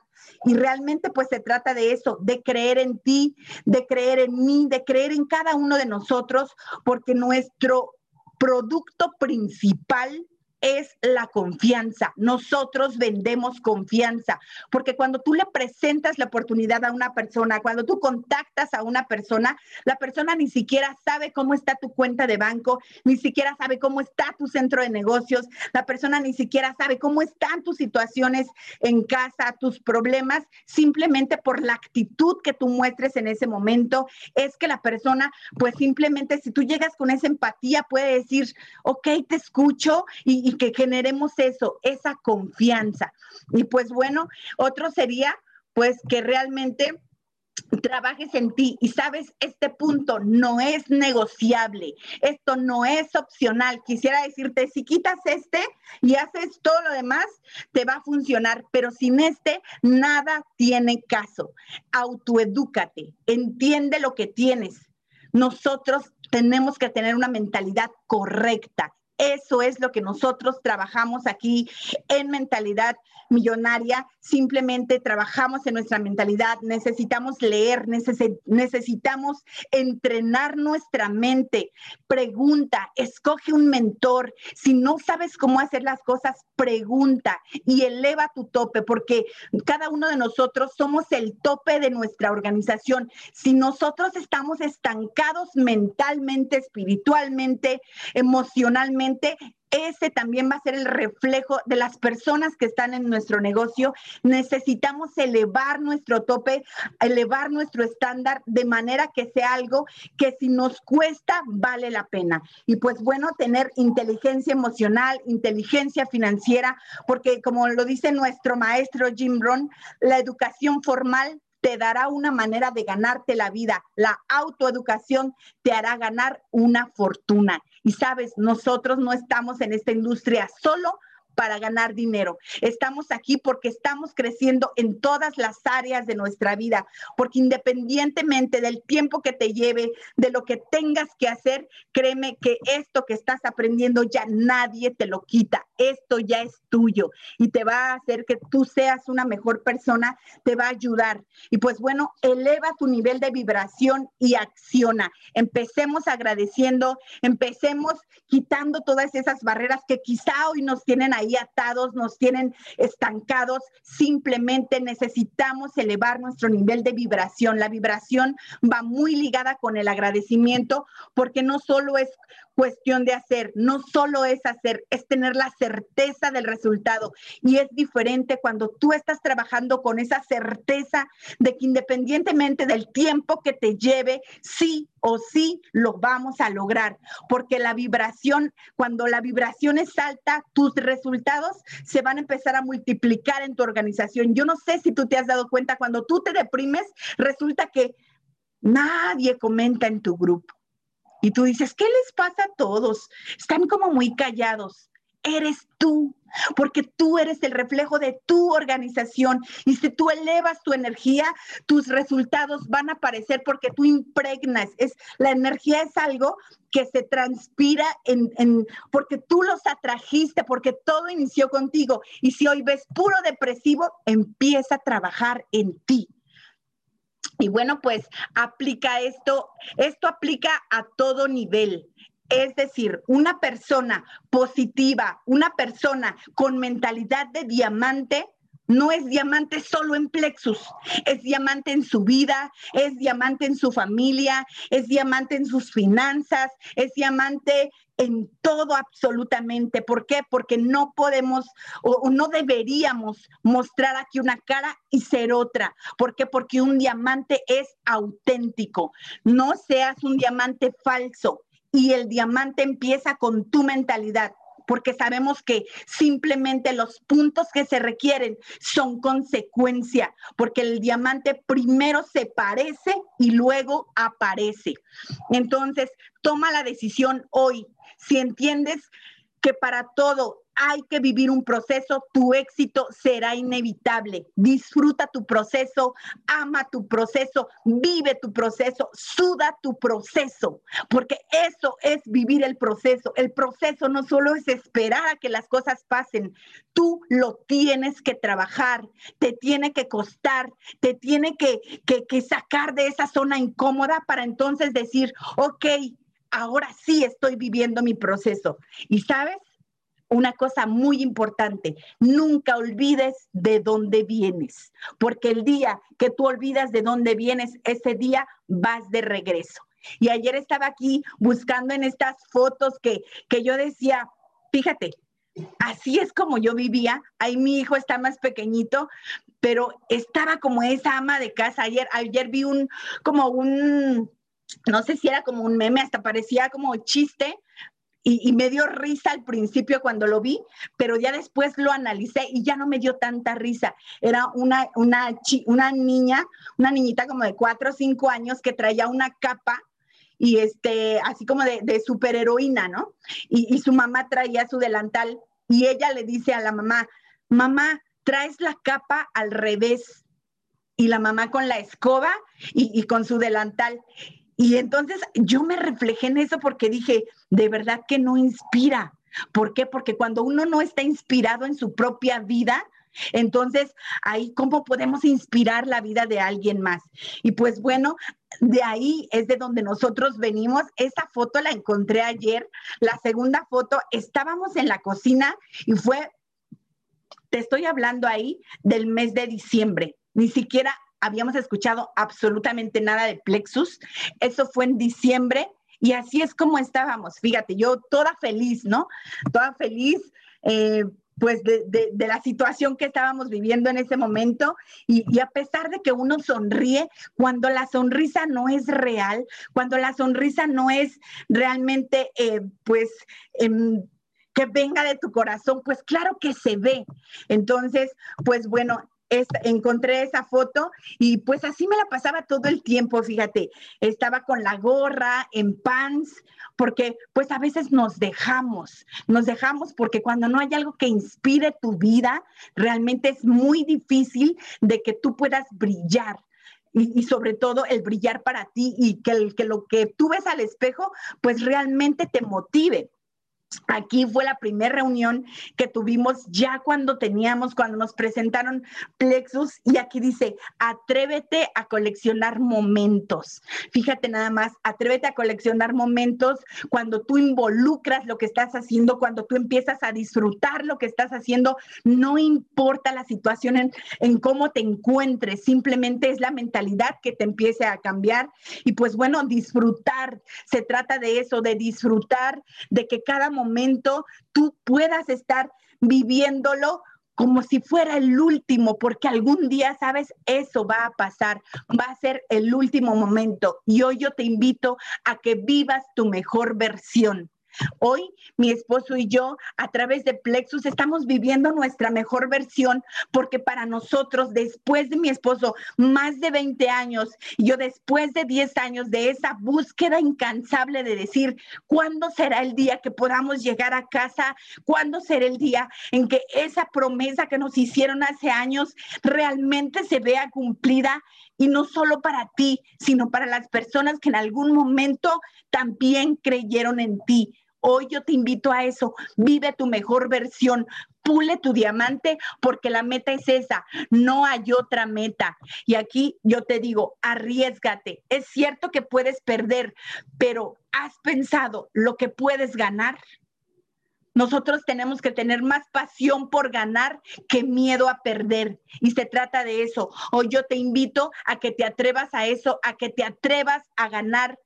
Y realmente pues se trata de eso, de creer en ti, de creer en mí, de creer en cada uno de nosotros, porque nuestro producto principal es la confianza. Nosotros vendemos confianza, porque cuando tú le presentas la oportunidad a una persona, cuando tú contactas a una persona, la persona ni siquiera sabe cómo está tu cuenta de banco, ni siquiera sabe cómo está tu centro de negocios, la persona ni siquiera sabe cómo están tus situaciones en casa, tus problemas, simplemente por la actitud que tú muestres en ese momento, es que la persona, pues simplemente si tú llegas con esa empatía, puede decir, ok, te escucho y, y que generemos eso, esa confianza. Y pues bueno, otro sería pues que realmente trabajes en ti y sabes, este punto no es negociable, esto no es opcional. Quisiera decirte, si quitas este y haces todo lo demás, te va a funcionar, pero sin este, nada tiene caso. Autoedúcate, entiende lo que tienes. Nosotros tenemos que tener una mentalidad correcta eso es lo que nosotros trabajamos aquí en mentalidad millonaria. Simplemente trabajamos en nuestra mentalidad. Necesitamos leer, necesitamos entrenar nuestra mente. Pregunta, escoge un mentor. Si no sabes cómo hacer las cosas, pregunta y eleva tu tope, porque cada uno de nosotros somos el tope de nuestra organización. Si nosotros estamos estancados mentalmente, espiritualmente, emocionalmente, ese también va a ser el reflejo de las personas que están en nuestro negocio. Necesitamos elevar nuestro tope, elevar nuestro estándar de manera que sea algo que si nos cuesta, vale la pena. Y pues bueno, tener inteligencia emocional, inteligencia financiera, porque como lo dice nuestro maestro Jim Rohn, la educación formal te dará una manera de ganarte la vida. La autoeducación te hará ganar una fortuna. Y sabes, nosotros no estamos en esta industria solo para ganar dinero. Estamos aquí porque estamos creciendo en todas las áreas de nuestra vida, porque independientemente del tiempo que te lleve, de lo que tengas que hacer, créeme que esto que estás aprendiendo ya nadie te lo quita. Esto ya es tuyo y te va a hacer que tú seas una mejor persona, te va a ayudar. Y pues bueno, eleva tu nivel de vibración y acciona. Empecemos agradeciendo, empecemos quitando todas esas barreras que quizá hoy nos tienen ahí atados, nos tienen estancados. Simplemente necesitamos elevar nuestro nivel de vibración. La vibración va muy ligada con el agradecimiento porque no solo es cuestión de hacer, no solo es hacer, es tener la certeza del resultado. Y es diferente cuando tú estás trabajando con esa certeza de que independientemente del tiempo que te lleve, sí o sí lo vamos a lograr, porque la vibración, cuando la vibración es alta, tus resultados se van a empezar a multiplicar en tu organización. Yo no sé si tú te has dado cuenta, cuando tú te deprimes, resulta que nadie comenta en tu grupo y tú dices, ¿qué les pasa a todos? Están como muy callados. Eres tú, porque tú eres el reflejo de tu organización. Y si tú elevas tu energía, tus resultados van a aparecer porque tú impregnas. Es, la energía es algo que se transpira en, en, porque tú los atrajiste, porque todo inició contigo. Y si hoy ves puro depresivo, empieza a trabajar en ti. Y bueno, pues aplica esto, esto aplica a todo nivel. Es decir, una persona positiva, una persona con mentalidad de diamante, no es diamante solo en plexus, es diamante en su vida, es diamante en su familia, es diamante en sus finanzas, es diamante en todo absolutamente. ¿Por qué? Porque no podemos o, no deberíamos mostrar aquí una cara y ser otra. ¿Por qué? Porque un diamante es auténtico. No seas un diamante falso. Y el diamante empieza con tu mentalidad porque sabemos que simplemente los puntos que se requieren son consecuencia, porque el diamante primero se parece y luego aparece. Entonces, toma la decisión hoy. Si entiendes que para todo hay que vivir un proceso, tu éxito será inevitable. Disfruta tu proceso, ama tu proceso, vive tu proceso, suda tu proceso, porque eso es vivir el proceso. El proceso no solo es esperar a que las cosas pasen, tú lo tienes que trabajar, te tiene que costar, te tiene que, que, sacar de esa zona incómoda para entonces decir, ok, ahora sí estoy viviendo mi proceso. Y sabes, una cosa muy importante, nunca olvides de dónde vienes, porque el día que tú olvidas de dónde vienes, ese día vas de regreso. Y ayer estaba aquí buscando en estas fotos que, que yo decía, fíjate, así es como yo vivía, ahí mi hijo está más pequeñito, pero estaba como esa ama de casa. Ayer, ayer vi un, como un, no sé si era como un meme, hasta parecía como chiste, y, me dio risa al principio cuando lo vi, pero ya después lo analicé y ya no me dio tanta risa. Era una, una, una niña, una niñita como de cuatro o cinco años que traía una capa y este, así como de, de superheroína, ¿no? Y, su mamá traía su delantal y ella le dice a la mamá, mamá, traes la capa al revés. Y la mamá con la escoba y con su delantal. Y entonces yo me reflejé en eso porque dije, de verdad que no inspira. ¿Por qué? Porque cuando uno no está inspirado en su propia vida, entonces, ahí, ¿cómo podemos inspirar la vida de alguien más? Y pues bueno, de ahí es de donde nosotros venimos. Esa foto la encontré ayer. La segunda foto, estábamos en la cocina y fue, te estoy hablando ahí del mes de diciembre. Ni siquiera habíamos escuchado absolutamente nada de Plexus. Eso fue en diciembre y así es como estábamos. Fíjate, yo toda feliz, ¿no? Toda feliz. Eh, pues de, la situación que estábamos viviendo en ese momento y, y, a pesar de que uno sonríe, cuando la sonrisa no es real, cuando la sonrisa no es realmente, eh, pues, em, que venga de tu corazón, pues claro que se ve. Entonces, pues bueno, encontré esa foto y pues así me la pasaba todo el tiempo, fíjate, estaba con la gorra, en pants, porque pues a veces nos dejamos, nos dejamos porque cuando no hay algo que inspire tu vida, realmente es muy difícil de que tú puedas brillar. Y, sobre todo el brillar para ti y que, que lo que tú ves al espejo, pues realmente te motive. Aquí fue la primera reunión que tuvimos ya cuando teníamos, cuando nos presentaron Plexus y aquí dice, atrévete a coleccionar momentos. Fíjate nada más, atrévete a coleccionar momentos cuando tú involucras lo que estás haciendo, cuando tú empiezas a disfrutar lo que estás haciendo, no importa la situación en, cómo te encuentres, simplemente es la mentalidad que te empiece a cambiar y pues bueno, disfrutar, se trata de eso, de disfrutar, de que cada momento tú puedas estar viviéndolo como si fuera el último, porque algún día, sabes, eso va a pasar, va a ser el último momento. Y hoy yo te invito a que vivas tu mejor versión. Hoy mi esposo y yo a través de Plexus estamos viviendo nuestra mejor versión porque para nosotros después de mi esposo más de 20 años, yo después de 10 años de esa búsqueda incansable de decir, ¿cuándo será el día que podamos llegar a casa? ¿Cuándo será el día en que esa promesa que nos hicieron hace años realmente se vea cumplida? Y no solo para ti, sino para las personas que en algún momento también creyeron en ti. Hoy yo te invito a eso, vive tu mejor versión, pule tu diamante porque la meta es esa, no hay otra meta. Y aquí yo te digo, arriesgate. Es cierto que puedes perder, pero ¿has pensado lo que puedes ganar? Nosotros tenemos que tener más pasión por ganar que miedo a perder. Y se trata de eso. Hoy yo te invito a que te atrevas a eso, a que te atrevas a ganar,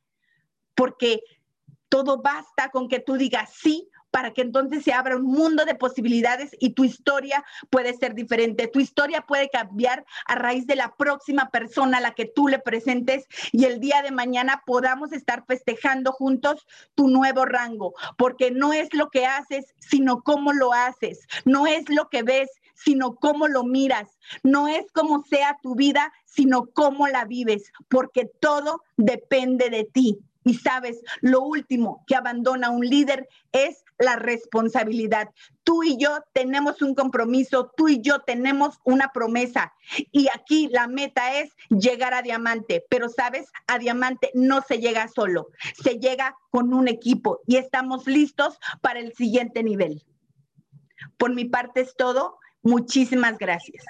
porque todo basta con que tú digas sí para que entonces se abra un mundo de posibilidades y tu historia puede ser diferente. Tu historia puede cambiar a raíz de la próxima persona a la que tú le presentes y el día de mañana podamos estar festejando juntos tu nuevo rango, porque no es lo que haces, sino cómo lo haces. No es lo que ves, sino cómo lo miras. No es cómo sea tu vida, sino cómo la vives, porque todo depende de ti. Y sabes, lo último que abandona un líder es la responsabilidad. Tú y yo tenemos un compromiso, tú y yo tenemos una promesa. Y aquí la meta es llegar a diamante. Pero sabes, a diamante no se llega solo, se llega con un equipo y estamos listos para el siguiente nivel. Por mi parte es todo. Muchísimas gracias.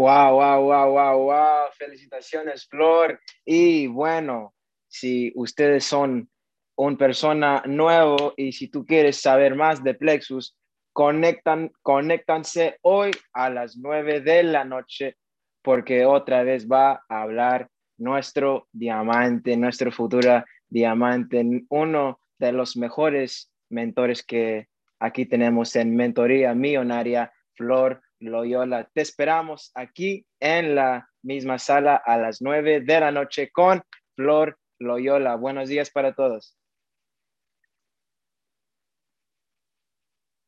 Wow, wow, wow, wow, wow. Felicitaciones, Flor. Y bueno, si ustedes son una persona nuevo y si tú quieres saber más de Plexus, conectan, conéctanse hoy a las nueve de la noche porque otra vez va a hablar nuestro diamante, nuestro futuro diamante, uno de los mejores mentores que aquí tenemos en Mentoría Millonaria, Flor Loyola. Te esperamos aquí en la misma sala a las nueve de la noche con Flor Loyola. Buenos días para todos.